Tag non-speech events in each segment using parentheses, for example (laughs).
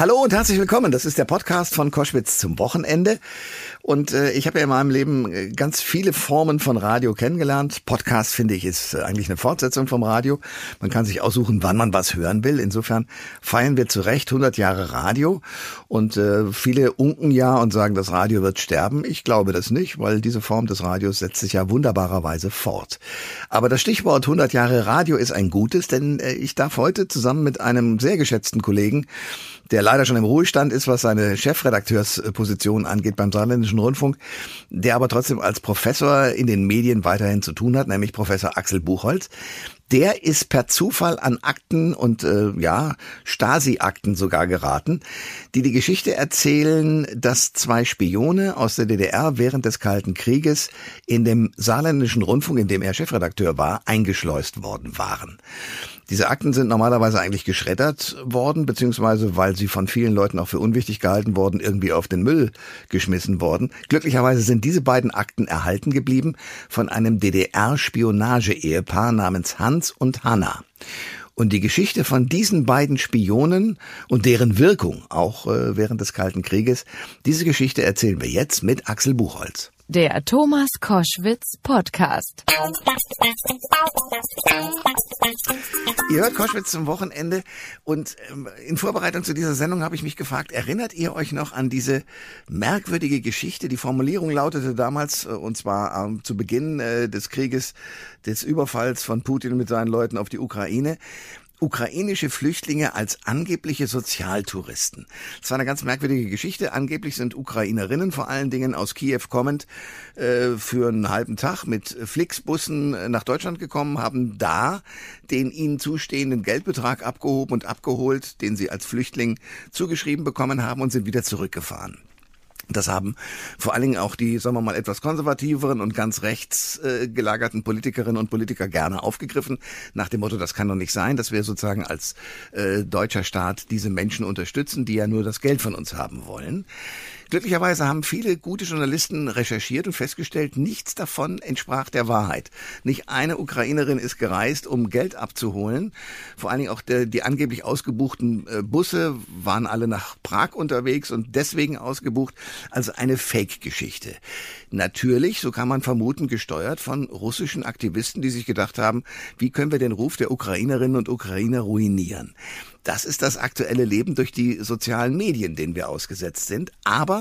Hallo und herzlich willkommen. Das ist der Podcast von Koschwitz zum Wochenende. Und äh, ich habe ja in meinem Leben äh, ganz viele Formen von Radio kennengelernt. Podcast finde ich ist äh, eigentlich eine Fortsetzung vom Radio. Man kann sich aussuchen, wann man was hören will. Insofern feiern wir zu Recht 100 Jahre Radio. Und äh, viele unken ja und sagen, das Radio wird sterben. Ich glaube das nicht, weil diese Form des Radios setzt sich ja wunderbarerweise fort. Aber das Stichwort 100 Jahre Radio ist ein gutes, denn äh, ich darf heute zusammen mit einem sehr geschätzten Kollegen der leider schon im Ruhestand ist, was seine Chefredakteursposition angeht beim Saarländischen Rundfunk, der aber trotzdem als Professor in den Medien weiterhin zu tun hat, nämlich Professor Axel Buchholz. Der ist per Zufall an Akten und äh, ja, Stasi-Akten sogar geraten, die die Geschichte erzählen, dass zwei Spione aus der DDR während des Kalten Krieges in dem Saarländischen Rundfunk, in dem er Chefredakteur war, eingeschleust worden waren. Diese Akten sind normalerweise eigentlich geschreddert worden, beziehungsweise weil sie von vielen Leuten auch für unwichtig gehalten worden, irgendwie auf den Müll geschmissen worden. Glücklicherweise sind diese beiden Akten erhalten geblieben von einem DDR-Spionage-Ehepaar namens Hans und Hanna. Und die Geschichte von diesen beiden Spionen und deren Wirkung, auch äh, während des Kalten Krieges, diese Geschichte erzählen wir jetzt mit Axel Buchholz. Der Thomas Koschwitz Podcast. Ihr hört Koschwitz zum Wochenende und ähm, in Vorbereitung zu dieser Sendung habe ich mich gefragt, erinnert ihr euch noch an diese merkwürdige Geschichte? Die Formulierung lautete damals, äh, und zwar zu Beginn äh, des Krieges, des Überfalls von Putin mit seinen Leuten auf die Ukraine ukrainische Flüchtlinge als angebliche Sozialtouristen. Das war eine ganz merkwürdige Geschichte. Angeblich sind Ukrainerinnen vor allen Dingen aus Kiew kommend äh, für einen halben Tag mit Flixbussen nach Deutschland gekommen, haben da den ihnen zustehenden Geldbetrag abgehoben und abgeholt, den sie als Flüchtling zugeschrieben bekommen haben und sind wieder zurückgefahren. Das haben vor allen Dingen auch die, sagen wir mal, etwas konservativeren und ganz rechts äh, gelagerten Politikerinnen und Politiker gerne aufgegriffen, nach dem Motto, das kann doch nicht sein, dass wir sozusagen als äh, deutscher Staat diese Menschen unterstützen, die ja nur das Geld von uns haben wollen. Glücklicherweise haben viele gute Journalisten recherchiert und festgestellt, nichts davon entsprach der Wahrheit. Nicht eine Ukrainerin ist gereist, um Geld abzuholen. Vor allen Dingen auch der, die angeblich ausgebuchten äh, Busse waren alle nach Prag unterwegs und deswegen ausgebucht. Also eine Fake-Geschichte. Natürlich, so kann man vermuten, gesteuert von russischen Aktivisten, die sich gedacht haben, wie können wir den Ruf der Ukrainerinnen und Ukrainer ruinieren. Das ist das aktuelle Leben durch die sozialen Medien, denen wir ausgesetzt sind. Aber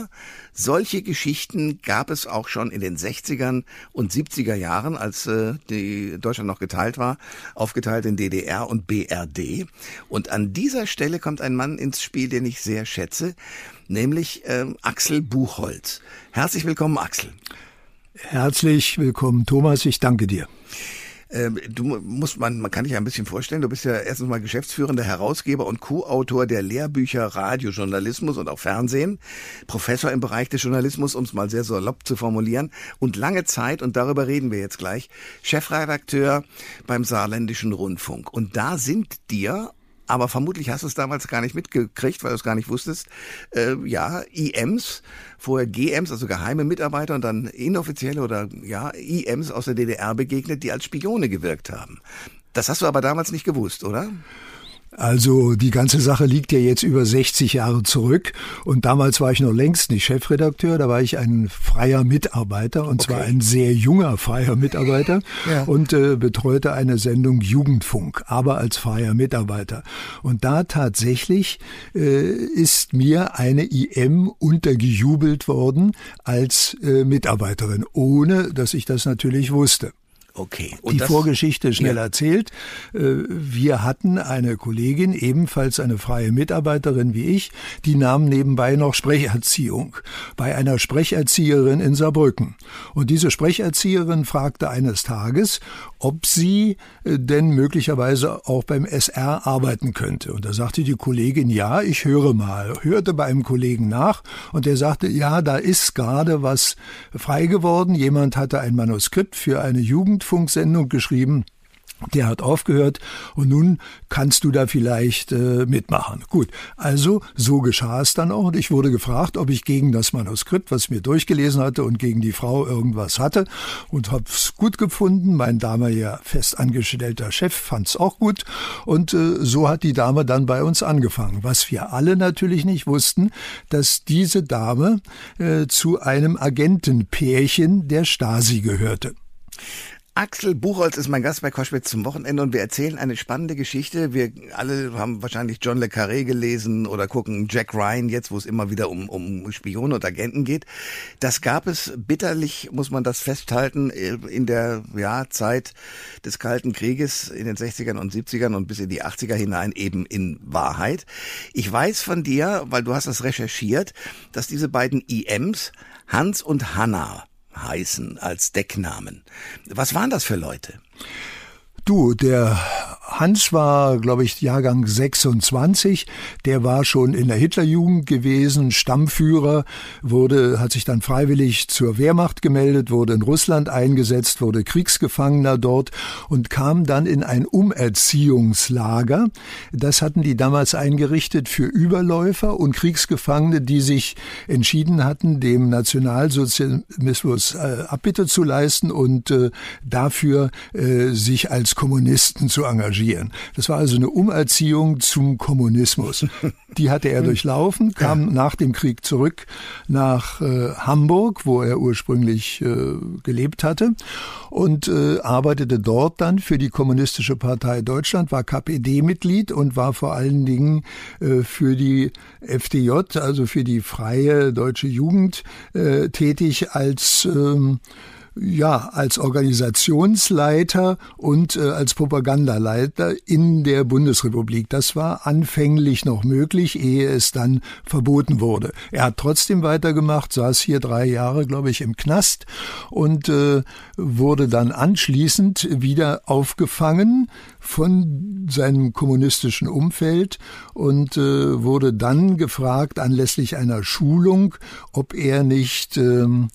solche Geschichten gab es auch schon in den 60ern und 70er Jahren, als äh, die Deutschland noch geteilt war, aufgeteilt in DDR und BRD. Und an dieser Stelle kommt ein Mann ins Spiel, den ich sehr schätze, nämlich äh, Axel Buchholz. Herzlich willkommen, Axel. Herzlich willkommen, Thomas. Ich danke dir. Ähm, du musst man, man kann dich ein bisschen vorstellen, du bist ja erstens mal geschäftsführender Herausgeber und Co-Autor der Lehrbücher Radiojournalismus und auch Fernsehen, Professor im Bereich des Journalismus, um es mal sehr salopp zu formulieren, und lange Zeit, und darüber reden wir jetzt gleich, Chefredakteur beim Saarländischen Rundfunk. Und da sind dir aber vermutlich hast du es damals gar nicht mitgekriegt, weil du es gar nicht wusstest. Äh, ja, IMs, vorher GMs, also geheime Mitarbeiter und dann inoffizielle oder ja, IMs aus der DDR begegnet, die als Spione gewirkt haben. Das hast du aber damals nicht gewusst, oder? Also die ganze Sache liegt ja jetzt über 60 Jahre zurück und damals war ich noch längst nicht Chefredakteur, da war ich ein freier Mitarbeiter und okay. zwar ein sehr junger freier Mitarbeiter ja. und äh, betreute eine Sendung Jugendfunk, aber als freier Mitarbeiter. Und da tatsächlich äh, ist mir eine IM untergejubelt worden als äh, Mitarbeiterin, ohne dass ich das natürlich wusste. Okay. Und die Vorgeschichte schnell ja. erzählt. Äh, wir hatten eine Kollegin, ebenfalls eine freie Mitarbeiterin wie ich, die nahm nebenbei noch Sprecherziehung bei einer Sprecherzieherin in Saarbrücken. Und diese Sprecherzieherin fragte eines Tages, ob sie äh, denn möglicherweise auch beim SR arbeiten könnte. Und da sagte die Kollegin, ja, ich höre mal, hörte bei einem Kollegen nach und der sagte, ja, da ist gerade was frei geworden. Jemand hatte ein Manuskript für eine Jugend Rundfunksendung geschrieben. Der hat aufgehört und nun kannst du da vielleicht äh, mitmachen. Gut, also so geschah es dann auch und ich wurde gefragt, ob ich gegen das Manuskript, was ich mir durchgelesen hatte und gegen die Frau irgendwas hatte und hab's gut gefunden. Mein damaliger festangestellter Chef fand's auch gut und äh, so hat die Dame dann bei uns angefangen. Was wir alle natürlich nicht wussten, dass diese Dame äh, zu einem Agentenpärchen der Stasi gehörte. Axel Buchholz ist mein Gast bei Koschwitz zum Wochenende und wir erzählen eine spannende Geschichte. Wir alle haben wahrscheinlich John le Carré gelesen oder gucken Jack Ryan jetzt, wo es immer wieder um, um Spione und Agenten geht. Das gab es bitterlich, muss man das festhalten, in der ja, Zeit des Kalten Krieges in den 60ern und 70ern und bis in die 80er hinein eben in Wahrheit. Ich weiß von dir, weil du hast das recherchiert, dass diese beiden IMs Hans und Hannah heißen als Decknamen. Was waren das für Leute? Du, der Hans war, glaube ich, Jahrgang 26. Der war schon in der Hitlerjugend gewesen, Stammführer, wurde, hat sich dann freiwillig zur Wehrmacht gemeldet, wurde in Russland eingesetzt, wurde Kriegsgefangener dort und kam dann in ein Umerziehungslager. Das hatten die damals eingerichtet für Überläufer und Kriegsgefangene, die sich entschieden hatten, dem Nationalsozialismus äh, Abbitte zu leisten und äh, dafür äh, sich als Kommunisten zu engagieren. Das war also eine Umerziehung zum Kommunismus. Die hatte er (laughs) durchlaufen, kam ja. nach dem Krieg zurück nach äh, Hamburg, wo er ursprünglich äh, gelebt hatte und äh, arbeitete dort dann für die Kommunistische Partei Deutschland, war KPD-Mitglied und war vor allen Dingen äh, für die FDJ, also für die freie deutsche Jugend, äh, tätig als ähm, ja, als Organisationsleiter und äh, als Propagandaleiter in der Bundesrepublik. Das war anfänglich noch möglich, ehe es dann verboten wurde. Er hat trotzdem weitergemacht, saß hier drei Jahre, glaube ich, im Knast und äh, wurde dann anschließend wieder aufgefangen von seinem kommunistischen Umfeld und äh, wurde dann gefragt anlässlich einer Schulung, ob er nicht ähm,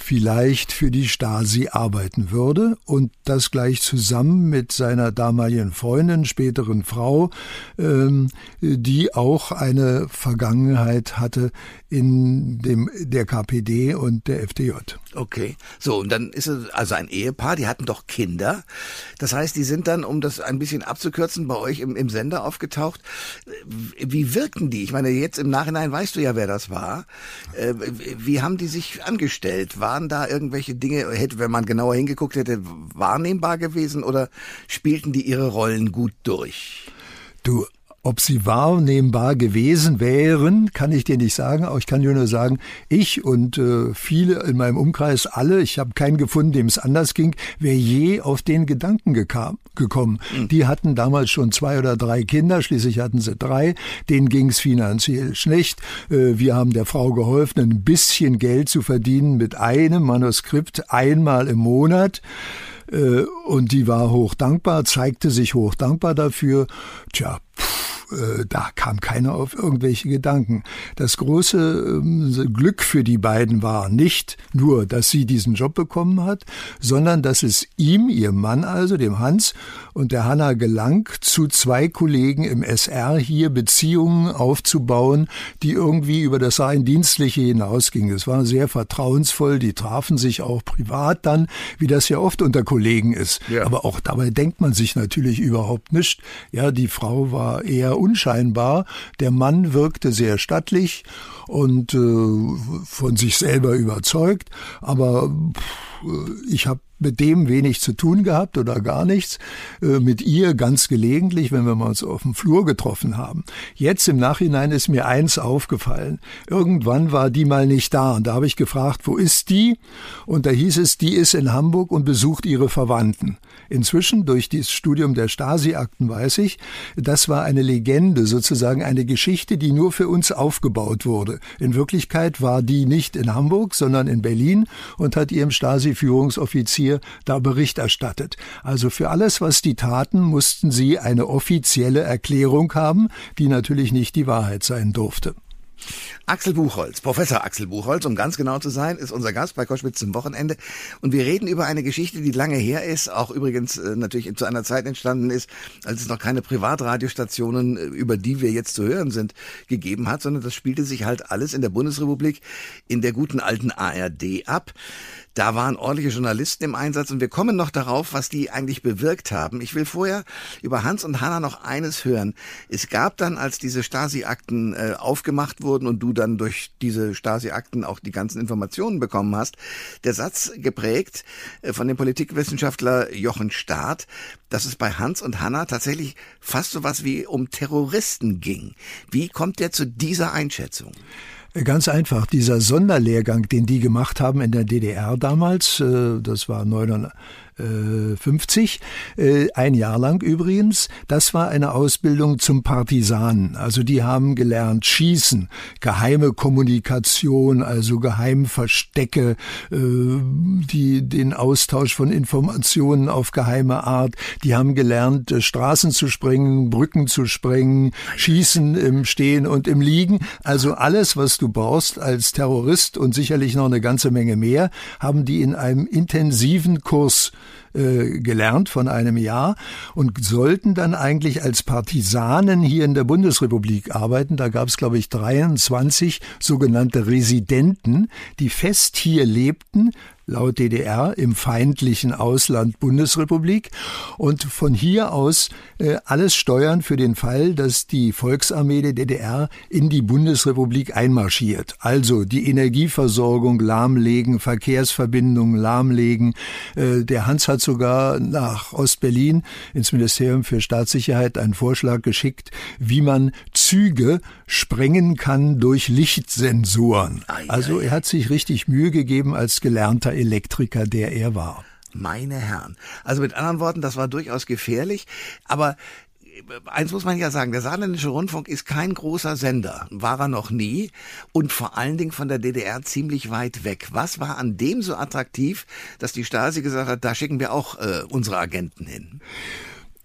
vielleicht für die Stasi arbeiten würde und das gleich zusammen mit seiner damaligen Freundin, späteren Frau, ähm, die auch eine Vergangenheit hatte in dem der KPD und der FDJ. Okay, so und dann ist es also ein Ehepaar, die hatten doch Kinder. Das heißt, die sind dann, um das ein bisschen abzukürzen, bei euch im, im Sender aufgetaucht. Wie wirkten die? Ich meine, jetzt im Nachhinein weißt du ja, wer das war. Äh, wie haben die sich angestellt? Waren da irgendwelche Dinge, hätte, wenn man genauer hingeguckt hätte, wahrnehmbar gewesen oder spielten die ihre Rollen gut durch? Du, ob sie wahrnehmbar gewesen wären, kann ich dir nicht sagen. Aber ich kann dir nur sagen, ich und äh, viele in meinem Umkreis, alle, ich habe keinen gefunden, dem es anders ging, wer je auf den Gedanken gekam, gekommen. Mhm. Die hatten damals schon zwei oder drei Kinder, schließlich hatten sie drei. Denen ging es finanziell schlecht. Äh, wir haben der Frau geholfen, ein bisschen Geld zu verdienen mit einem Manuskript einmal im Monat. Äh, und die war hoch dankbar, zeigte sich hoch dankbar dafür. Tja, pff, äh, da kam keiner auf irgendwelche Gedanken. Das große ähm, Glück für die beiden war nicht nur, dass sie diesen Job bekommen hat, sondern dass es ihm, ihrem Mann also, dem Hans und der Hanna gelang, zu zwei Kollegen im SR hier Beziehungen aufzubauen, die irgendwie über das rein Dienstliche hinausgingen. Es war sehr vertrauensvoll, die trafen sich auch privat dann, wie das ja oft unter Kollegen ist. Ja. Aber auch dabei denkt man sich natürlich überhaupt nicht. Ja, die Frau war eher unscheinbar, der Mann wirkte sehr stattlich und äh, von sich selber überzeugt, aber pff, ich habe mit dem wenig zu tun gehabt oder gar nichts. Äh, mit ihr ganz gelegentlich, wenn wir uns auf dem Flur getroffen haben. Jetzt im Nachhinein ist mir eins aufgefallen. Irgendwann war die mal nicht da und da habe ich gefragt, wo ist die? Und da hieß es, die ist in Hamburg und besucht ihre Verwandten. Inzwischen durch dieses Studium der Stasi-Akten weiß ich, das war eine Legende, sozusagen eine Geschichte, die nur für uns aufgebaut wurde. In Wirklichkeit war die nicht in Hamburg, sondern in Berlin und hat ihrem Stasi-Führungsoffizier da Bericht erstattet. Also für alles, was die taten, mussten sie eine offizielle Erklärung haben, die natürlich nicht die Wahrheit sein durfte. Axel Buchholz, Professor Axel Buchholz, um ganz genau zu sein, ist unser Gast bei Koschwitz zum Wochenende. Und wir reden über eine Geschichte, die lange her ist, auch übrigens äh, natürlich zu einer Zeit entstanden ist, als es noch keine Privatradiostationen, äh, über die wir jetzt zu hören sind, gegeben hat, sondern das spielte sich halt alles in der Bundesrepublik, in der guten alten ARD ab. Da waren ordentliche Journalisten im Einsatz und wir kommen noch darauf, was die eigentlich bewirkt haben. Ich will vorher über Hans und Hanna noch eines hören. Es gab dann, als diese Stasi-Akten äh, aufgemacht wurden und du dann durch diese Stasi-Akten auch die ganzen Informationen bekommen hast, der Satz geprägt äh, von dem Politikwissenschaftler Jochen Staat, dass es bei Hans und Hanna tatsächlich fast so was wie um Terroristen ging. Wie kommt der zu dieser Einschätzung? Ganz einfach, dieser Sonderlehrgang, den die gemacht haben in der DDR damals, äh, das war 99, 50, äh, ein Jahr lang übrigens. Das war eine Ausbildung zum Partisanen. Also die haben gelernt schießen, geheime Kommunikation, also Geheimverstecke, äh, die den Austausch von Informationen auf geheime Art. Die haben gelernt äh, Straßen zu sprengen, Brücken zu sprengen, schießen im Stehen und im Liegen. Also alles, was du brauchst als Terrorist und sicherlich noch eine ganze Menge mehr, haben die in einem intensiven Kurs äh, gelernt von einem Jahr und sollten dann eigentlich als Partisanen hier in der Bundesrepublik arbeiten. Da gab es, glaube ich, 23 sogenannte Residenten, die fest hier lebten, laut DDR im feindlichen Ausland Bundesrepublik und von hier aus äh, alles steuern für den Fall, dass die Volksarmee der DDR in die Bundesrepublik einmarschiert. Also die Energieversorgung lahmlegen, Verkehrsverbindungen lahmlegen. Äh, der Hans hat sogar nach Ostberlin ins Ministerium für Staatssicherheit einen Vorschlag geschickt, wie man Züge sprengen kann durch Lichtsensoren. Also er hat sich richtig Mühe gegeben als gelernter Elektriker, der er war. Meine Herren. Also mit anderen Worten, das war durchaus gefährlich, aber eins muss man ja sagen, der Saarländische Rundfunk ist kein großer Sender, war er noch nie und vor allen Dingen von der DDR ziemlich weit weg. Was war an dem so attraktiv, dass die Stasi gesagt hat, da schicken wir auch äh, unsere Agenten hin?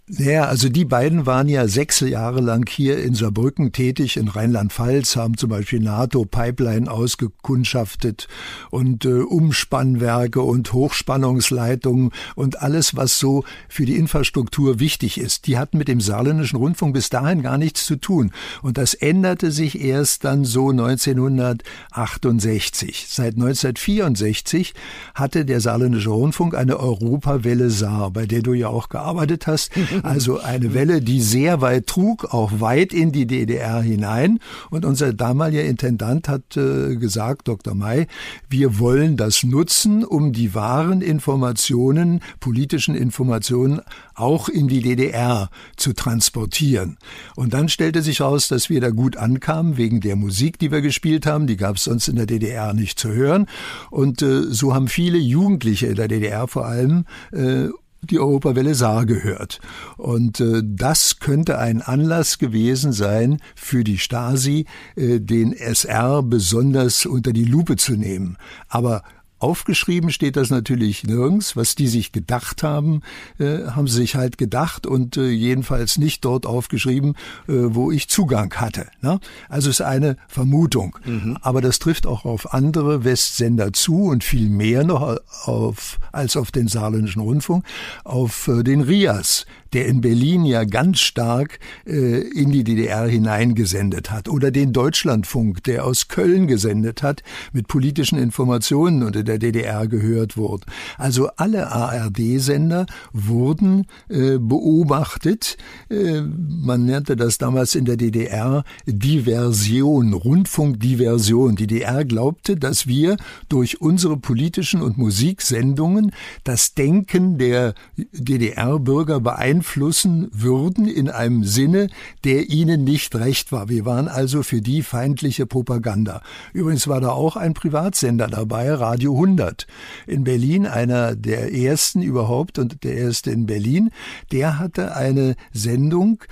Ja, also die beiden waren ja sechs Jahre lang hier in Saarbrücken tätig, in Rheinland-Pfalz, haben zum Beispiel NATO-Pipeline ausgekundschaftet und äh, Umspannwerke und Hochspannungsleitungen und alles, was so für die Infrastruktur wichtig ist. Die hatten mit dem saarländischen Rundfunk bis dahin gar nichts zu tun. Und das änderte sich erst dann so 1968. Seit 1964 hatte der saarländische Rundfunk eine Europawelle Saar, bei der du ja auch gearbeitet hast. (laughs) (laughs) Also eine Welle, die sehr weit trug, auch weit in die DDR hinein. Und unser damaliger Intendant hat äh, gesagt, Dr. May, wir wollen das nutzen, um die wahren Informationen, politischen Informationen auch in die DDR zu transportieren. Und dann stellte sich heraus, dass wir da gut ankamen, wegen der Musik, die wir gespielt haben. Die gab es sonst in der DDR nicht zu hören. Und äh, so haben viele Jugendliche in der DDR vor allem äh, die Europawelle Saar gehört. Und äh, das könnte ein Anlass gewesen sein für die Stasi, äh, den SR besonders unter die Lupe zu nehmen. Aber Aufgeschrieben steht das natürlich nirgends. Was die sich gedacht haben, äh, haben sie sich halt gedacht und äh, jedenfalls nicht dort aufgeschrieben, äh, wo ich Zugang hatte. Ne? Also ist eine Vermutung. Mhm. Aber das trifft auch auf andere Westsender zu und viel mehr noch auf, als auf den saarländischen Rundfunk, auf äh, den RIAS, der in Berlin ja ganz stark äh, in die DDR hineingesendet hat, oder den Deutschlandfunk, der aus Köln gesendet hat, mit politischen Informationen und in der DDR gehört wurde. Also alle ARD-Sender wurden äh, beobachtet. Äh, man nannte das damals in der DDR Diversion, Rundfunkdiversion. Die DDR glaubte, dass wir durch unsere politischen und Musiksendungen das Denken der DDR-Bürger beeinflussen beeinflussen würden in einem Sinne, der ihnen nicht recht war. Wir waren also für die feindliche Propaganda. Übrigens war da auch ein Privatsender dabei, Radio 100. In Berlin, einer der ersten überhaupt und der erste in Berlin, der hatte eine Sendung,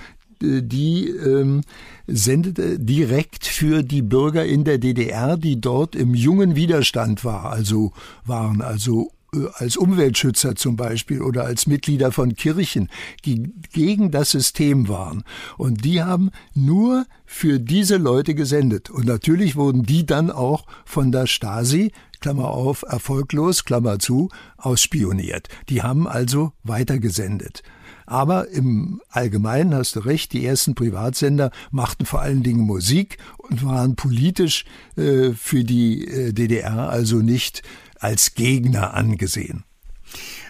äh, die ähm, sendete direkt für die Bürger in der DDR, die dort im jungen Widerstand war, also waren also äh, als Umweltschützer zum Beispiel oder als Mitglieder von Kirchen, die gegen das System waren. Und die haben nur für diese Leute gesendet. Und natürlich wurden die dann auch von der Stasi Klammer auf, erfolglos, Klammer zu, ausspioniert. Die haben also weitergesendet. Aber im Allgemeinen hast du recht, die ersten Privatsender machten vor allen Dingen Musik und waren politisch äh, für die äh, DDR also nicht als Gegner angesehen.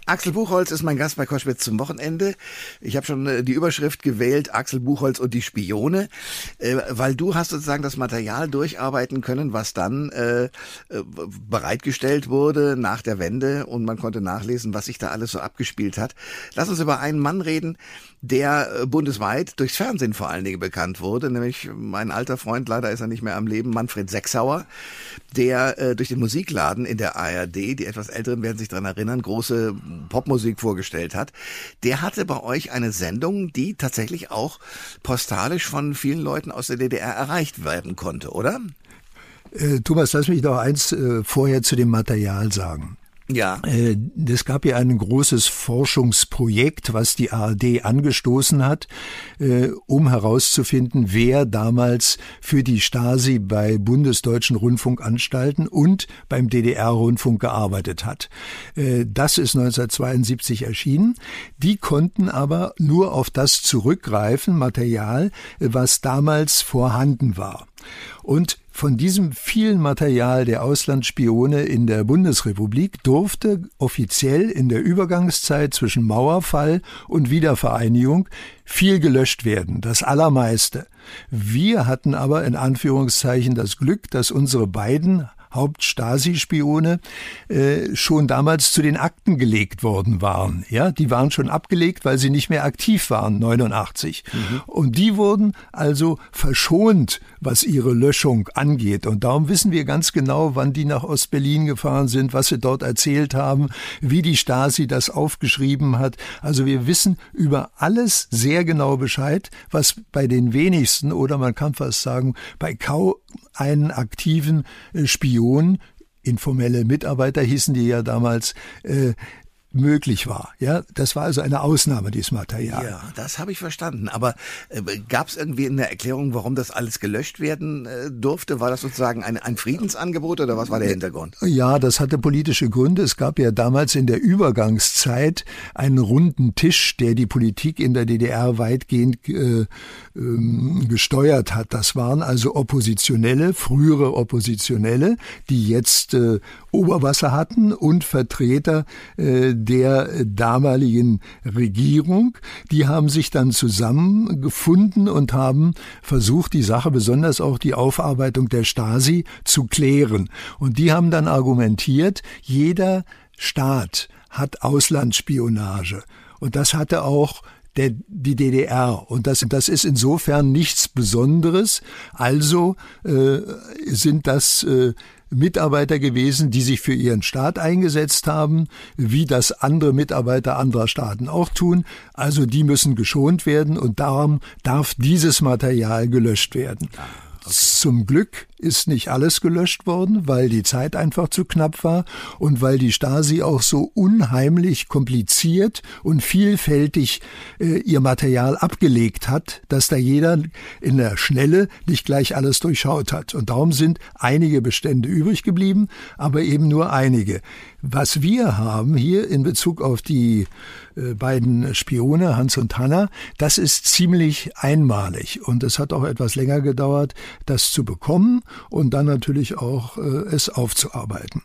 Axel Buchholz ist mein Gast bei Koschwitz zum Wochenende. Ich habe schon äh, die Überschrift gewählt, Axel Buchholz und die Spione, äh, weil du hast sozusagen das Material durcharbeiten können, was dann äh, bereitgestellt wurde nach der Wende und man konnte nachlesen, was sich da alles so abgespielt hat. Lass uns über einen Mann reden, der bundesweit durchs Fernsehen vor allen Dingen bekannt wurde, nämlich mein alter Freund, leider ist er nicht mehr am Leben, Manfred Sechsauer, der durch den Musikladen in der ARD, die etwas Älteren werden sich daran erinnern, große Popmusik vorgestellt hat, der hatte bei euch eine Sendung, die tatsächlich auch postalisch von vielen Leuten aus der DDR erreicht werden konnte, oder? Äh, Thomas, lass mich noch eins äh, vorher zu dem Material sagen. Ja. Äh, es gab ja ein großes Forschungsprojekt, was die ARD angestoßen hat, äh, um herauszufinden, wer damals für die Stasi bei bundesdeutschen Rundfunkanstalten und beim DDR-Rundfunk gearbeitet hat. Äh, das ist 1972 erschienen. Die konnten aber nur auf das zurückgreifen, Material, was damals vorhanden war. Und von diesem vielen Material der Auslandsspione in der Bundesrepublik durfte offiziell in der Übergangszeit zwischen Mauerfall und Wiedervereinigung viel gelöscht werden, das allermeiste. Wir hatten aber in Anführungszeichen das Glück, dass unsere beiden Haupt-Stasi-Spione äh, schon damals zu den Akten gelegt worden waren. Ja, die waren schon abgelegt, weil sie nicht mehr aktiv waren, 89. Mhm. Und die wurden also verschont, was ihre Löschung angeht. Und darum wissen wir ganz genau, wann die nach Ostberlin gefahren sind, was sie dort erzählt haben, wie die Stasi das aufgeschrieben hat. Also wir wissen über alles sehr genau Bescheid, was bei den wenigsten oder man kann fast sagen, bei kaum einen aktiven äh, Spion, informelle Mitarbeiter hießen die ja damals, äh, möglich war. Ja, das war also eine Ausnahme dieses Material. Ja, das habe ich verstanden. Aber äh, gab es irgendwie eine Erklärung, warum das alles gelöscht werden äh, durfte? War das sozusagen ein, ein Friedensangebot oder was war der Hintergrund? Ja, das hatte politische Gründe. Es gab ja damals in der Übergangszeit einen runden Tisch, der die Politik in der DDR weitgehend äh, ähm, gesteuert hat. Das waren also Oppositionelle, frühere Oppositionelle, die jetzt äh, Oberwasser hatten und Vertreter äh, der damaligen Regierung. Die haben sich dann zusammengefunden und haben versucht, die Sache, besonders auch die Aufarbeitung der Stasi, zu klären. Und die haben dann argumentiert, jeder Staat hat Auslandsspionage. Und das hatte auch der, die DDR. Und das, das ist insofern nichts Besonderes. Also äh, sind das äh, Mitarbeiter gewesen, die sich für ihren Staat eingesetzt haben, wie das andere Mitarbeiter anderer Staaten auch tun. Also die müssen geschont werden und darum darf dieses Material gelöscht werden. Zum Glück ist nicht alles gelöscht worden, weil die Zeit einfach zu knapp war und weil die Stasi auch so unheimlich kompliziert und vielfältig äh, ihr Material abgelegt hat, dass da jeder in der Schnelle nicht gleich alles durchschaut hat. Und darum sind einige Bestände übrig geblieben, aber eben nur einige. Was wir haben hier in Bezug auf die äh, beiden Spione, Hans und Hanna, das ist ziemlich einmalig. Und es hat auch etwas länger gedauert, das zu bekommen und dann natürlich auch äh, es aufzuarbeiten.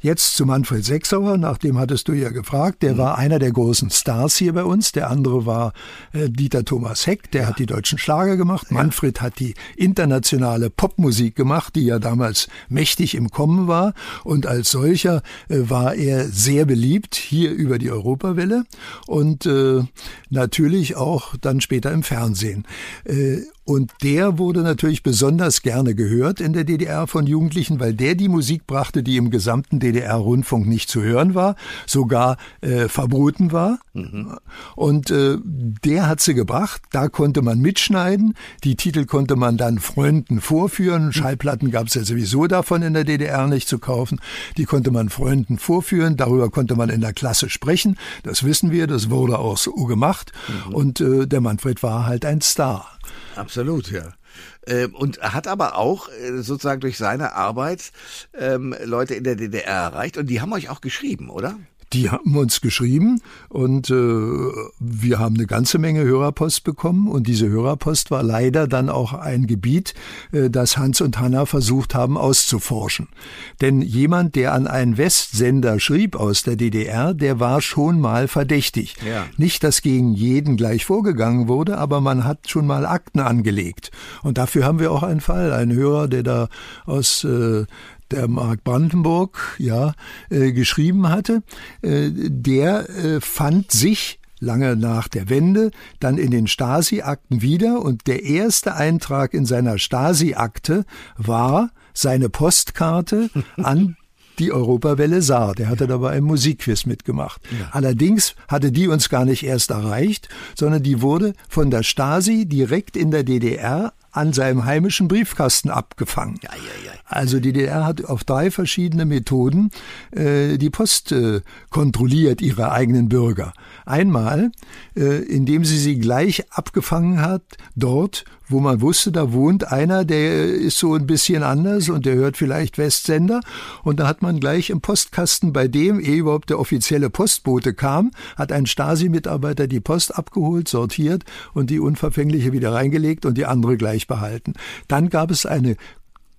Jetzt zu Manfred Sechsauer, nach dem hattest du ja gefragt, der mhm. war einer der großen Stars hier bei uns, der andere war äh, Dieter Thomas Heck, der ja. hat die deutschen Schlager gemacht, ja. Manfred hat die internationale Popmusik gemacht, die ja damals mächtig im Kommen war und als solcher äh, war er sehr beliebt hier über die Europawelle und äh, natürlich auch dann später im Fernsehen. Äh, Und der wurde natürlich besonders gerne gehört in der DDR von Jugendlichen, weil der die Musik brachte, die im gesamten DDR-Rundfunk nicht zu hören war, sogar äh, verboten war. Mhm. Und äh, der hat sie gebracht. Da konnte man mitschneiden. Die Titel konnte man dann Freunden vorführen. Schallplatten gab es ja sowieso davon in der DDR nicht zu kaufen. Die konnte man Freunden vorführen. Darüber konnte man in der Klasse sprechen. Das wissen wir. Das wurde auch so gemacht. Mhm. Und äh, der Manfred war halt ein Star. Absolut, ja. Ähm, und hat aber auch äh, sozusagen durch seine Arbeit ähm, Leute in der DDR erreicht und die haben euch auch geschrieben, oder? Die haben uns geschrieben und äh, wir haben eine ganze Menge Hörerpost bekommen und diese Hörerpost war leider dann auch ein Gebiet, äh, das Hans und Hanna versucht haben auszuforschen. Denn jemand, der an einen Westsender schrieb aus der DDR, der war schon mal verdächtig. Ja. Nicht, dass gegen jeden gleich vorgegangen wurde, aber man hat schon mal Akten angelegt. Und dafür haben wir auch einen Fall, einen Hörer, der da aus äh, der Mark Brandenburg ja äh, geschrieben hatte, äh, der äh, fand sich lange nach der Wende dann in den Stasi-Akten wieder und der erste Eintrag in seiner Stasi-Akte war seine Postkarte (laughs) an die Europawelle Saar. Der hatte dabei ein Musikquiz mitgemacht. Ja. Allerdings hatte die uns gar nicht erst erreicht, sondern die wurde von der Stasi direkt in der DDR an seinem heimischen Briefkasten abgefangen. Ja, ja, ja. Also die DDR hat auf drei verschiedene Methoden äh, die Post äh, kontrolliert, ihre eigenen Bürger. Einmal, äh, indem sie sie gleich abgefangen hat, dort, wo man wusste, da wohnt einer, der ist so ein bisschen anders und der hört vielleicht Westsender. Und da hat man gleich im Postkasten, bei dem eh überhaupt der offizielle Postbote kam, hat ein Stasi-Mitarbeiter die Post abgeholt, sortiert und die unverfängliche wieder reingelegt und die andere gleich behalten. Dann gab es eine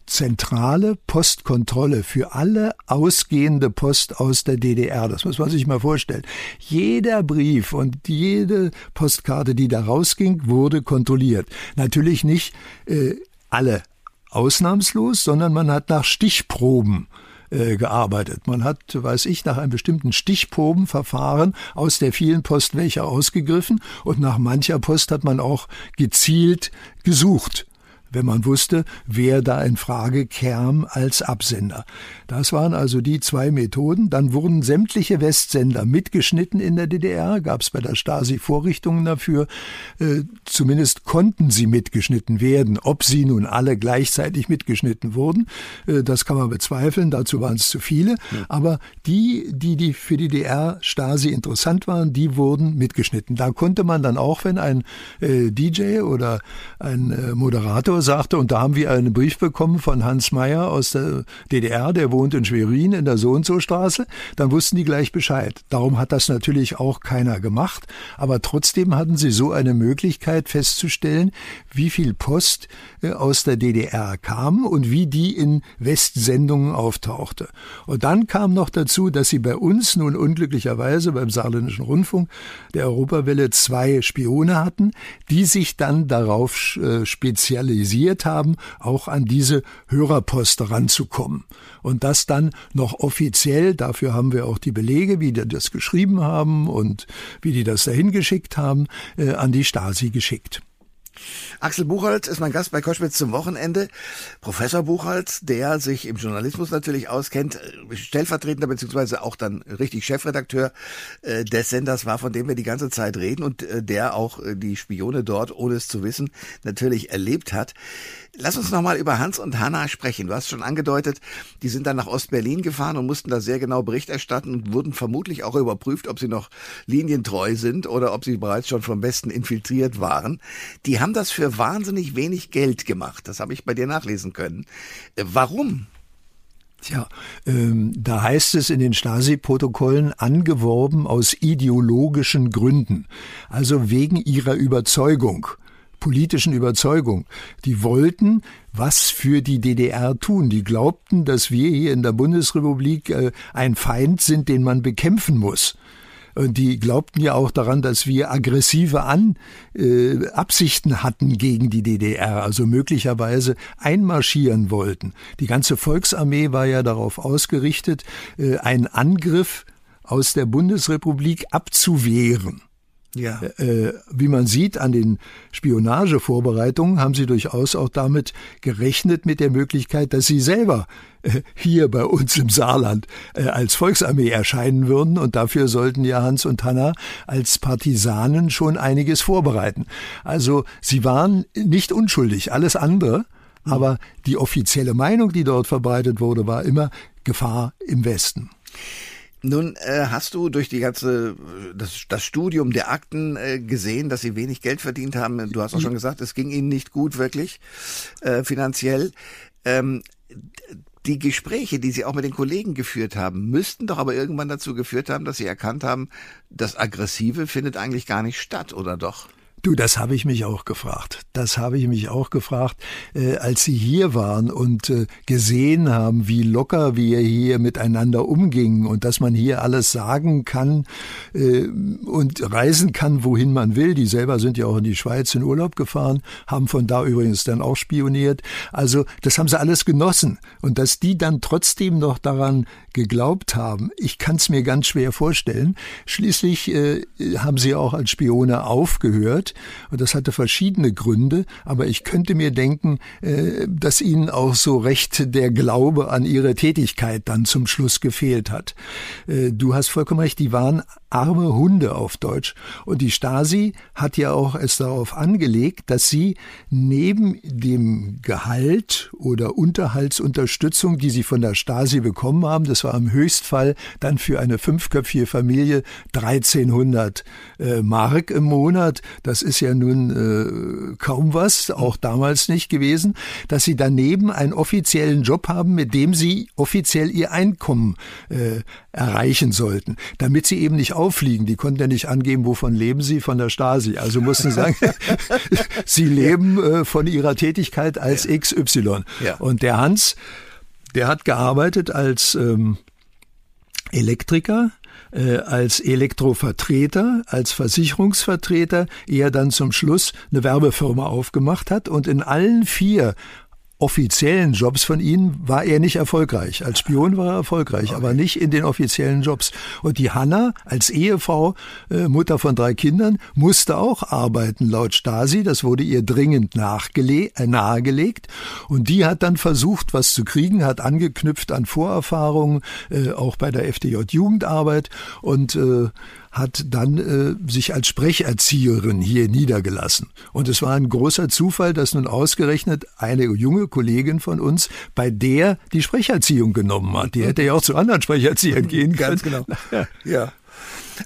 zentrale Postkontrolle für alle ausgehende Post aus der DDR. Das muss man sich mal vorstellen. Jeder Brief und jede Postkarte, die da rausging, wurde kontrolliert. Natürlich nicht äh, alle ausnahmslos, sondern man hat nach Stichproben äh, gearbeitet. Man hat, weiß ich, nach einem bestimmten Stichprobenverfahren aus der vielen Post welche ausgegriffen und nach mancher Post hat man auch gezielt gesucht wenn man wusste, wer da in Frage käm als Absender. Das waren also die zwei Methoden. Dann wurden sämtliche Westsender mitgeschnitten in der DDR, gab es bei der Stasi Vorrichtungen dafür. Äh, zumindest konnten sie mitgeschnitten werden. Ob sie nun alle gleichzeitig mitgeschnitten wurden, äh, das kann man bezweifeln. Dazu waren es zu viele. Ja. Aber die, die, die für die DDR Stasi interessant waren, die wurden mitgeschnitten. Da konnte man dann auch, wenn ein äh, DJ oder ein äh, Sagte, und da haben wir einen Brief bekommen von Hans Meyer aus der DDR, der wohnt in Schwerin in der So-und-so-Straße, dann wussten die gleich Bescheid. Darum hat das natürlich auch keiner gemacht, aber trotzdem hatten sie so eine Möglichkeit festzustellen, wie viel Post äh, aus der DDR kam und wie die in Westsendungen auftauchte. Und dann kam noch dazu, dass sie bei uns nun unglücklicherweise beim Saarländischen Rundfunk der Europawelle zwei Spione hatten, die sich dann darauf äh, spezialisiert organisiert haben, auch an diese Hörerpost ranzukommen. Und das dann noch offiziell, dafür haben wir auch die Belege, wie die das geschrieben haben und wie die das dahin geschickt haben, äh, an die Stasi geschickt. Axel Buchholz ist mein Gast bei Koschwitz zum Wochenende. Professor Buchholz, der sich im Journalismus natürlich auskennt, äh, stellvertretender beziehungsweise auch dann richtig Chefredakteur äh, des Senders war, von dem wir die ganze Zeit reden und äh, der auch die Spione dort, ohne es zu wissen, natürlich erlebt hat. Lass uns nochmal über Hans und Hanna sprechen. Du hast schon angedeutet, die sind dann nach Ostberlin gefahren und mussten da sehr genau Bericht erstatten und wurden vermutlich auch überprüft, ob sie noch linientreu sind oder ob sie bereits schon vom Westen infiltriert waren. Die haben das für wahnsinnig wenig Geld gemacht. Das habe ich bei dir nachlesen können. Äh, warum? Tja, ähm, da heißt es in den Stasi-Protokollen angeworben aus ideologischen Gründen, also wegen ihrer Überzeugung politischen Überzeugung. Die wollten was für die DDR tun. Die glaubten, dass wir hier in der Bundesrepublik äh, ein Feind sind, den man bekämpfen muss. Und die glaubten ja auch daran, dass wir aggressive An, äh, Absichten hatten gegen die DDR, also möglicherweise einmarschieren wollten. Die ganze Volksarmee war ja darauf ausgerichtet, äh, einen Angriff aus der Bundesrepublik abzuwehren. Ja. Äh, wie man sieht an den Spionagevorbereitungen, haben sie durchaus auch damit gerechnet mit der Möglichkeit, dass sie selber äh, hier bei uns im Saarland äh, als Volksarmee erscheinen würden. Und dafür sollten ja Hans und Hanna als Partisanen schon einiges vorbereiten. Also sie waren nicht unschuldig, alles andere. Aber die offizielle Meinung, die dort verbreitet wurde, war immer Gefahr im Westen. Nun äh, hast du durch die ganze das, das Studium der Akten äh, gesehen, dass sie wenig Geld verdient haben. Du hast auch schon gesagt, es ging ihnen nicht gut wirklich äh, finanziell. Ähm, die Gespräche, die Sie auch mit den Kollegen geführt haben, müssten doch aber irgendwann dazu geführt haben, dass Sie erkannt haben, das Aggressive findet eigentlich gar nicht statt, oder doch? Du, das habe ich mich auch gefragt. Das habe ich mich auch gefragt, äh, als Sie hier waren und äh, gesehen haben, wie locker wir hier miteinander umgingen und dass man hier alles sagen kann äh, und reisen kann, wohin man will. Die selber sind ja auch in die Schweiz in Urlaub gefahren, haben von da übrigens dann auch spioniert. Also das haben sie alles genossen. Und dass die dann trotzdem noch daran geglaubt haben, ich kann es mir ganz schwer vorstellen. Schließlich äh, haben sie auch als Spione aufgehört und das hatte verschiedene Gründe, aber ich könnte mir denken, äh, dass ihnen auch so recht der Glaube an ihre Tätigkeit dann zum Schluss gefehlt hat. Äh, du hast vollkommen recht, die waren arme Hunde auf Deutsch. Und die Stasi hat ja auch es darauf angelegt, dass sie neben dem Gehalt oder Unterhaltsunterstützung, die sie von der Stasi bekommen haben, das war im Höchstfall dann für eine fünfköpfige Familie 1300 äh, Mark im Monat, das ist ja nun äh, kaum was, auch damals nicht gewesen, dass sie daneben einen offiziellen Job haben, mit dem sie offiziell ihr Einkommen äh, erreichen sollten, damit sie eben nicht auffliegen. Die konnten ja nicht angeben, wovon leben sie, von der Stasi. Also mussten sagen, (laughs) sie leben äh, von ihrer Tätigkeit als ja. XY. Ja. Und der Hans, der hat gearbeitet als ähm, Elektriker, als Elektrovertreter, als Versicherungsvertreter, ehe er dann zum Schluss eine Werbefirma aufgemacht hat. Und in allen vier offiziellen Jobs von ihnen war er nicht erfolgreich. Als Spion war er erfolgreich, okay. aber nicht in den offiziellen Jobs. Und die Hanna als Ehefrau, äh, Mutter von drei Kindern, musste auch arbeiten laut Stasi. Das wurde ihr dringend äh, nahegelegt. Und die hat dann versucht, was zu kriegen, hat angeknüpft an Vorerfahrungen, äh, auch bei der FDJ-Jugendarbeit und äh, hat dann äh, sich als Sprecherzieherin hier niedergelassen. Und es war ein großer Zufall, dass nun ausgerechnet eine junge Kollegin von uns bei der die Sprecherziehung genommen hat. Die hätte ja auch zu anderen Sprecherziehern gehen können. Ganz genau. ja.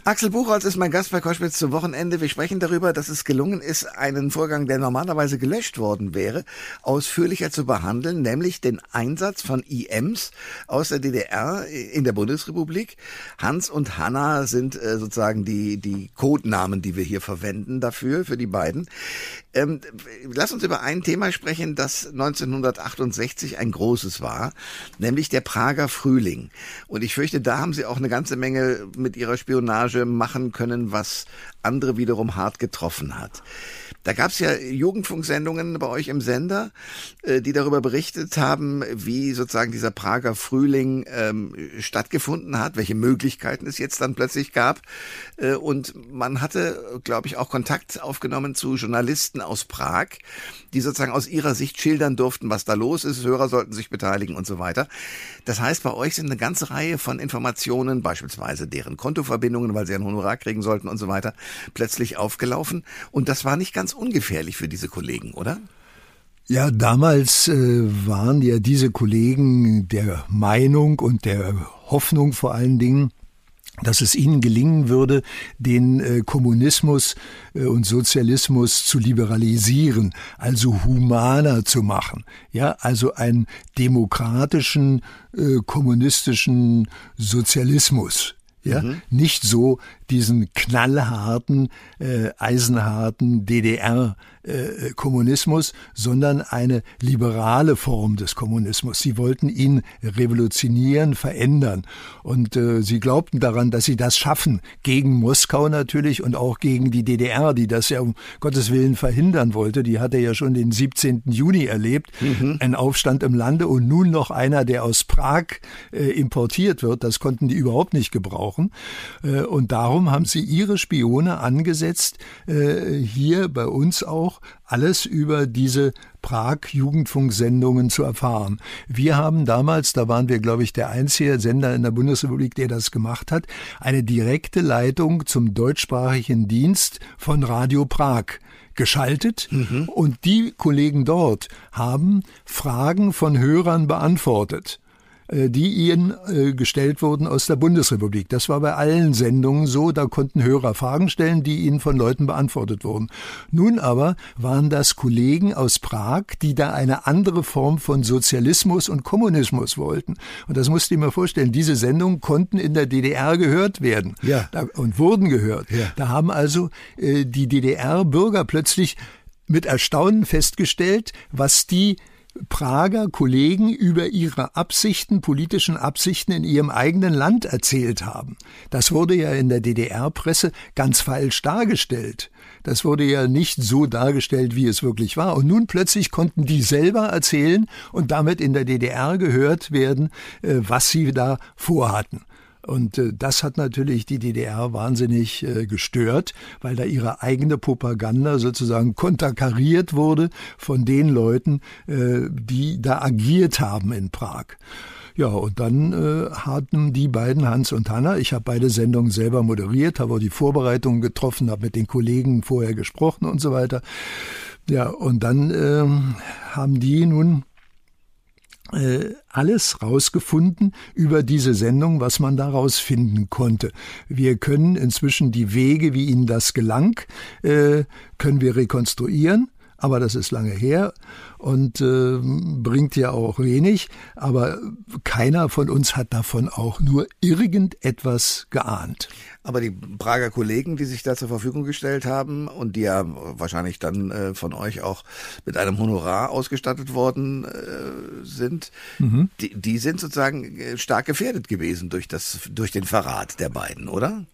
Axel Buchholz ist mein Gast bei Koschwitz zum Wochenende. Wir sprechen darüber, dass es gelungen ist, einen Vorgang, der normalerweise gelöscht worden wäre, ausführlicher zu behandeln, nämlich den Einsatz von IMs aus der DDR in der Bundesrepublik. Hans und Hanna sind äh, sozusagen die, die Codenamen, die wir hier verwenden dafür, für die beiden. Ähm, lass uns über ein Thema sprechen, das 1968 ein großes war, nämlich der Prager Frühling. Und ich fürchte, da haben Sie auch eine ganze Menge mit Ihrer Spionage machen können, was andere wiederum hart getroffen hat. Da gab es ja Jugendfunksendungen bei euch im Sender, äh, die darüber berichtet haben, wie sozusagen dieser Prager Frühling ähm, stattgefunden hat, welche Möglichkeiten es jetzt dann plötzlich gab. Äh, und man hatte, glaube ich, auch Kontakt aufgenommen zu Journalisten aus Prag, die sozusagen aus ihrer Sicht schildern durften, was da los ist. Hörer sollten sich beteiligen und so weiter. Das heißt, bei euch sind eine ganze Reihe von Informationen, beispielsweise deren Kontoverbindungen, weil sie ein Honorar kriegen sollten und so weiter, plötzlich aufgelaufen. Und das war nicht ganz ungefährlich für diese Kollegen, oder? Ja, damals äh, waren ja diese Kollegen der Meinung und der Hoffnung vor allen Dingen, dass es ihnen gelingen würde, den äh, Kommunismus äh, und Sozialismus zu liberalisieren, also humaner zu machen. Ja, also einen demokratischen äh, kommunistischen Sozialismus. Ja, mhm. nicht so diesen knallharten, äh, eisenharten DDR äh, Kommunismus, sondern eine liberale Form des Kommunismus. Sie wollten ihn revolutionieren, verändern. Und äh, sie glaubten daran, dass sie das schaffen, gegen Moskau natürlich und auch gegen die DDR, die das ja um Gottes Willen verhindern wollte. Die hatte ja schon den 17. Juni erlebt, mhm. ein Aufstand im Lande und nun noch einer, der aus Prag äh, importiert wird. Das konnten die überhaupt nicht gebrauchen gesprochen. Äh, und darum haben sie ihre Spione angesetzt, äh, hier bei uns auch alles über diese Prag-Jugendfunksendungen zu erfahren. Wir haben damals, da waren wir, glaube ich, der einzige Sender in der Bundesrepublik, der das gemacht hat, eine direkte Leitung zum deutschsprachigen Dienst von Radio Prag geschaltet mhm. und die Kollegen dort haben Fragen von Hörern beantwortet. Äh, die ihnen äh, gestellt wurden aus der Bundesrepublik. Das war bei allen Sendungen so, da konnten Hörer Fragen stellen, die ihnen von Leuten beantwortet wurden. Nun aber waren das Kollegen aus Prag, die da eine andere Form von Sozialismus und Kommunismus wollten. Und das musst du dir mal vorstellen, diese Sendungen konnten in der DDR gehört werden ja. und wurden gehört. Ja. Da haben also äh, die DDR-Bürger plötzlich mit Erstaunen festgestellt, was die Prager Kollegen über ihre Absichten, politischen Absichten in ihrem eigenen Land erzählt haben. Das wurde ja in der DDR-Presse ganz falsch dargestellt. Das wurde ja nicht so dargestellt, wie es wirklich war. Und nun plötzlich konnten die selber erzählen und damit in der DDR gehört werden, äh, was sie da vorhatten. Und äh, das hat natürlich die DDR wahnsinnig äh, gestört, weil da ihre eigene Propaganda sozusagen konterkariert wurde von den Leuten, äh, die da agiert haben in Prag. Ja, und dann äh, hatten die beiden, Hans und Hanna, ich habe beide Sendungen selber moderiert, habe auch die Vorbereitungen getroffen, habe mit den Kollegen vorher gesprochen und so weiter. Ja, und dann äh, haben die nun alles rausgefunden über diese Sendung, was man daraus finden konnte. Wir können inzwischen die Wege, wie ihnen das gelang, äh, können wir rekonstruieren aber das ist lange her und äh, bringt ja auch wenig. Aber keiner von uns hat davon auch nur irgendetwas geahnt. Aber die Prager Kollegen, die sich da zur Verfügung gestellt haben und die ja wahrscheinlich dann äh, von euch auch mit einem Honorar ausgestattet worden äh, sind, mhm. die, die sind sozusagen äh, stark gefährdet gewesen durch das, durch den Verrat der beiden, oder?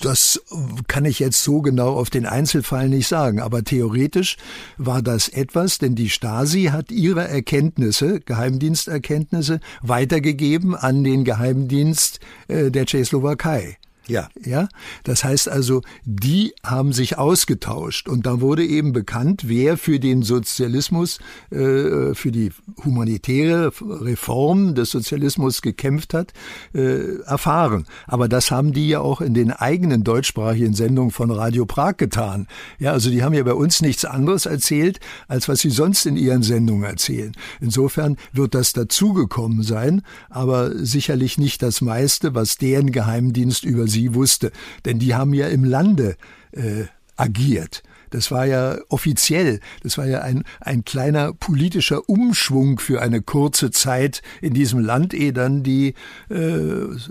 Das kann ich jetzt so genau auf den Einzelfall nicht sagen, aber theoretisch war das etwas, denn die Stasi hat ihre Erkenntnisse, Geheimdiensterkenntnisse, weitergegeben an den Geheimdienst äh, der Tschechoslowakei. Ja. Ja. Das heißt also, die haben sich ausgetauscht und da wurde eben bekannt, wer für den Sozialismus, äh, für die humanitäre Reform des Sozialismus gekämpft hat, äh, erfahren. Aber das haben die ja auch in den eigenen deutschsprachigen Sendungen von Radio Prag getan. Ja, also die haben ja bei uns nichts anderes erzählt, als was sie sonst in ihren Sendungen erzählen. Insofern wird das dazugekommen sein, aber sicherlich nicht das meiste, was deren Geheimdienst über sie wusste. Denn die haben ja im Lande äh, agiert. Das war ja offiziell, das war ja ein, ein kleiner politischer Umschwung für eine kurze Zeit in diesem Land, ehe dann die äh,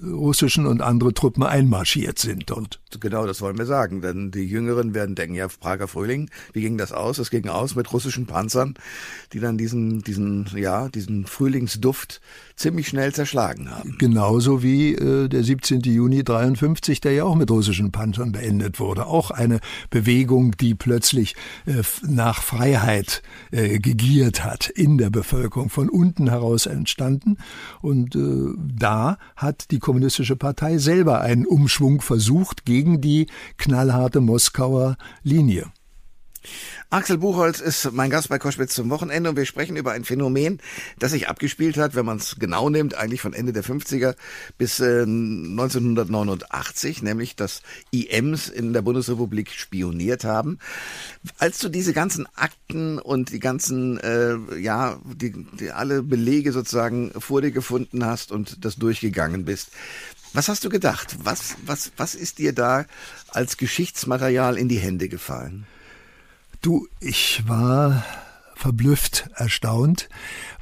russischen und andere Truppen einmarschiert sind dort. Genau, das wollen wir sagen, denn die Jüngeren werden denken, ja, Prager Frühling, wie ging das aus? Es ging aus mit russischen Panzern, die dann diesen, diesen, ja, diesen Frühlingsduft ziemlich schnell zerschlagen haben. Genauso wie äh, der 17. Juni 53, der ja auch mit russischen Panzern beendet wurde. Auch eine Bewegung, die plötzlich äh, nach Freiheit äh, gegiert hat in der Bevölkerung, von unten heraus entstanden. Und äh, da hat die Kommunistische Partei selber einen Umschwung versucht gegen die knallharte Moskauer Linie. Axel Buchholz ist mein Gast bei Koschwitz zum Wochenende und wir sprechen über ein Phänomen, das sich abgespielt hat, wenn man es genau nimmt, eigentlich von Ende der 50er bis äh, 1989, nämlich dass IMs in der Bundesrepublik spioniert haben. Als du diese ganzen Akten und die ganzen, äh, ja, die, die alle Belege sozusagen vor dir gefunden hast und das durchgegangen bist, was hast du gedacht? Was, was, was ist dir da als Geschichtsmaterial in die Hände gefallen? Du, ich war verblüfft, erstaunt,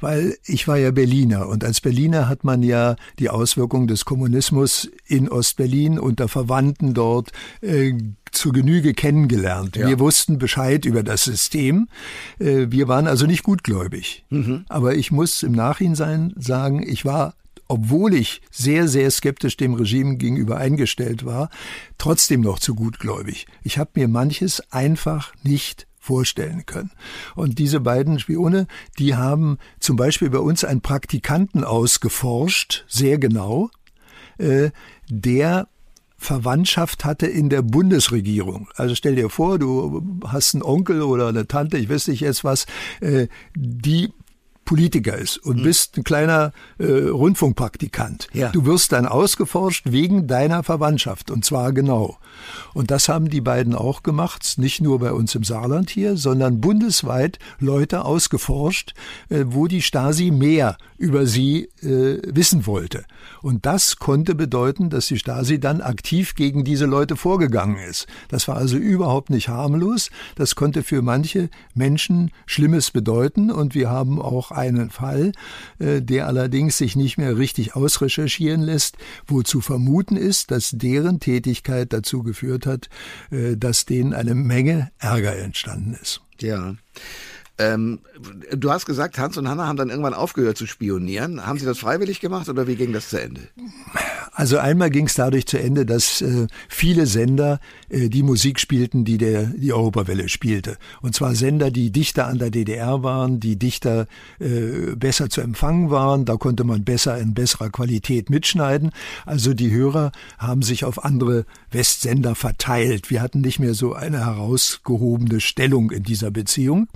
weil ich war ja Berliner und als Berliner hat man ja die Auswirkungen des Kommunismus in Ostberlin unter Verwandten dort äh, zur Genüge kennengelernt. Ja. Wir wussten Bescheid über das System. Äh, wir waren also nicht gutgläubig. Mhm. Aber ich muss im Nachhinein sagen, ich war obwohl ich sehr, sehr skeptisch dem Regime gegenüber eingestellt war, trotzdem noch zu gutgläubig. Ich habe mir manches einfach nicht vorstellen können. Und diese beiden Spione, die haben zum Beispiel bei uns einen Praktikanten ausgeforscht, sehr genau, äh, der Verwandtschaft hatte in der Bundesregierung. Also stell dir vor, du hast einen Onkel oder eine Tante, ich weiß nicht jetzt was, äh, die Politiker ist und mhm. bist ein kleiner äh, Rundfunkpraktikant. Ja. Du wirst dann ausgeforscht wegen deiner Verwandtschaft und zwar genau. Und das haben die beiden auch gemacht, nicht nur bei uns im Saarland hier, sondern bundesweit Leute ausgeforscht, äh, wo die Stasi mehr über sie äh, wissen wollte. Und das konnte bedeuten, dass die Stasi dann aktiv gegen diese Leute vorgegangen ist. Das war also überhaupt nicht harmlos. Das konnte für manche Menschen Schlimmes bedeuten. Und wir haben auch einen Fall, äh, der allerdings sich nicht mehr richtig ausrecherchieren lässt, wo zu vermuten ist, dass deren Tätigkeit dazu geführt hat, äh, dass denen eine Menge Ärger entstanden ist. Ja. Ähm, du hast gesagt, Hans und Hanna haben dann irgendwann aufgehört zu spionieren. Haben sie das freiwillig gemacht oder wie ging das zu Ende? Also einmal ging es dadurch zu Ende, dass äh, viele Sender äh, die Musik spielten, die der die Europawelle spielte. Und zwar Sender, die dichter an der DDR waren, die dichter äh, besser zu empfangen waren. Da konnte man besser in besserer Qualität mitschneiden. Also die Hörer haben sich auf andere Westsender verteilt. Wir hatten nicht mehr so eine herausgehobene Stellung in dieser Beziehung.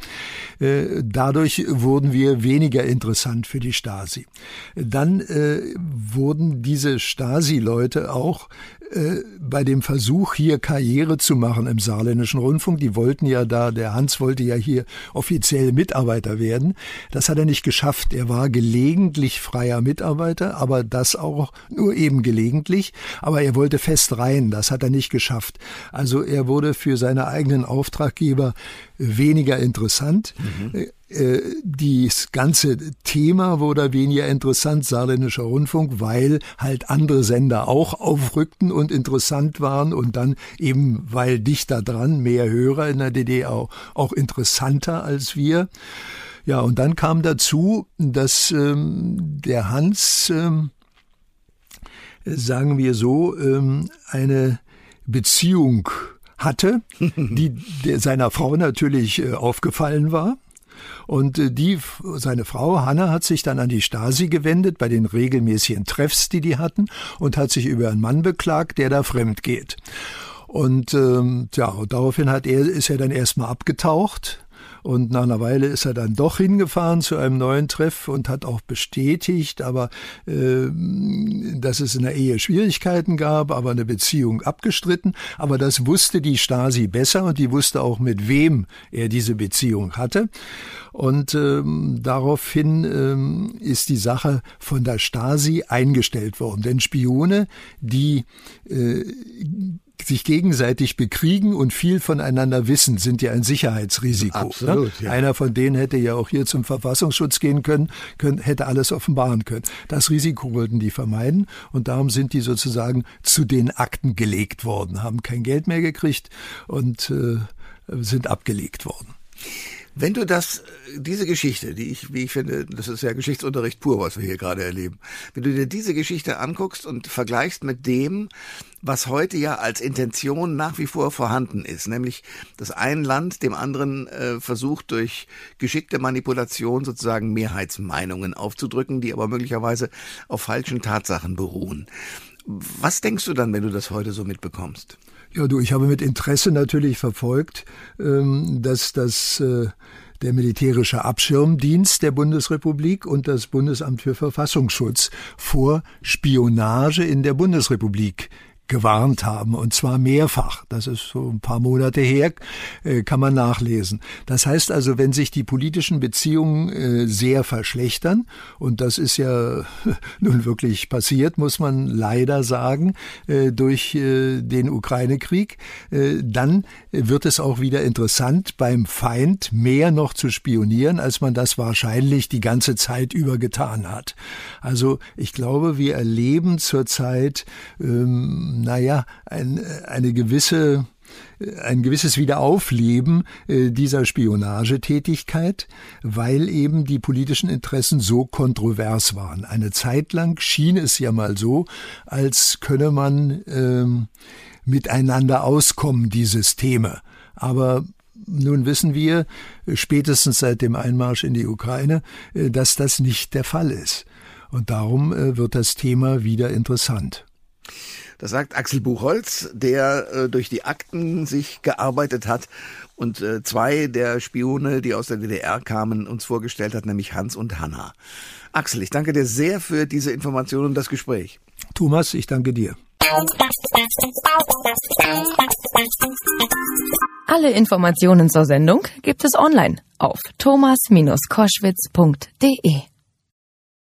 Äh, dadurch wurden wir weniger interessant für die Stasi. Dann äh, wurden diese Stasi-Leute auch äh, bei dem Versuch, hier Karriere zu machen im saarländischen Rundfunk, die wollten ja da, der Hans wollte ja hier offiziell Mitarbeiter werden. Das hat er nicht geschafft. Er war gelegentlich freier Mitarbeiter, aber das auch nur eben gelegentlich. Aber er wollte fest rein. Das hat er nicht geschafft. Also er wurde für seine eigenen Auftraggeber weniger interessant. Mhm. Äh, das ganze Thema wurde weniger interessant, saarländischer Rundfunk, weil halt andere Sender auch aufrückten und interessant waren und dann eben, weil dichter dran, mehr Hörer in der DDR auch, auch interessanter als wir. Ja, und dann kam dazu, dass ähm, der Hans, ähm, sagen wir so, ähm, eine Beziehung hatte, die seiner Frau natürlich äh, aufgefallen war. Und äh, die, seine Frau Hanna hat sich dann an die Stasi gewendet bei den regelmäßigen Treffs, die die hatten, und hat sich über einen Mann beklagt, der da fremd geht. Und ähm, ja, daraufhin hat er, ist er dann erstmal abgetaucht und nach einer Weile ist er dann doch hingefahren zu einem neuen Treff und hat auch bestätigt, aber äh, dass es in der Ehe Schwierigkeiten gab, aber eine Beziehung abgestritten. Aber das wusste die Stasi besser und die wusste auch, mit wem er diese Beziehung hatte. Und ähm, daraufhin ähm, ist die Sache von der Stasi eingestellt worden. Denn Spione, die äh, sich gegenseitig bekriegen und viel voneinander wissen, sind ja ein Sicherheitsrisiko. Ne? Absolut, ja. Einer von denen hätte ja auch hier zum Verfassungsschutz gehen können, können, hätte alles offenbaren können. Das Risiko wollten die vermeiden und darum sind die sozusagen zu den Akten gelegt worden, haben kein Geld mehr gekriegt und äh, sind abgelegt worden. Wenn du das, diese Geschichte, die ich, wie ich finde, das ist ja Geschichtsunterricht pur, was wir hier gerade erleben. Wenn du dir diese Geschichte anguckst und vergleichst mit dem, was heute ja als Intention nach wie vor vorhanden ist, nämlich, dass ein Land dem anderen äh, versucht, durch geschickte Manipulation sozusagen Mehrheitsmeinungen aufzudrücken, die aber möglicherweise auf falschen Tatsachen beruhen. Was denkst du dann, wenn du das heute so mitbekommst? Ja, du, ich habe mit Interesse natürlich verfolgt, ähm, dass das äh, der militärische Abschirmdienst der Bundesrepublik und das Bundesamt für Verfassungsschutz vor Spionage in der Bundesrepublik gewarnt haben, und zwar mehrfach. Das ist so ein paar Monate her, äh, kann man nachlesen. Das heißt also, wenn sich die politischen Beziehungen äh, sehr verschlechtern, und das ist ja (laughs) nun wirklich passiert, muss man leider sagen, äh, durch den Ukraine-Krieg, dann wird es auch wieder interessant, beim Feind mehr noch zu spionieren, als man das wahrscheinlich die ganze Zeit über getan hat. Also ich glaube, wir erleben zurzeit ähm, naja, ein, eine gewisse ein gewisses Wiederaufleben äh, dieser Spionagetätigkeit, weil eben die politischen Interessen so kontrovers waren. Eine Zeit lang schien es ja mal so, als könne man ähm, miteinander auskommen, die Systeme. Aber nun wissen wir, spätestens seit dem Einmarsch in die Ukraine, äh, dass das nicht der Fall ist. Und darum äh, wird das Thema wieder interessant. Das sagt Axel Buchholz, der äh, durch die Akten sich gearbeitet hat und äh, zwei der Spione, die aus der DDR kamen, uns vorgestellt hat, nämlich Hans und Hanna. Axel, ich danke dir sehr für diese Information und das Gespräch. Thomas, ich danke dir. Alle Informationen zur Sendung gibt es online auf thomas-koschwitz.de.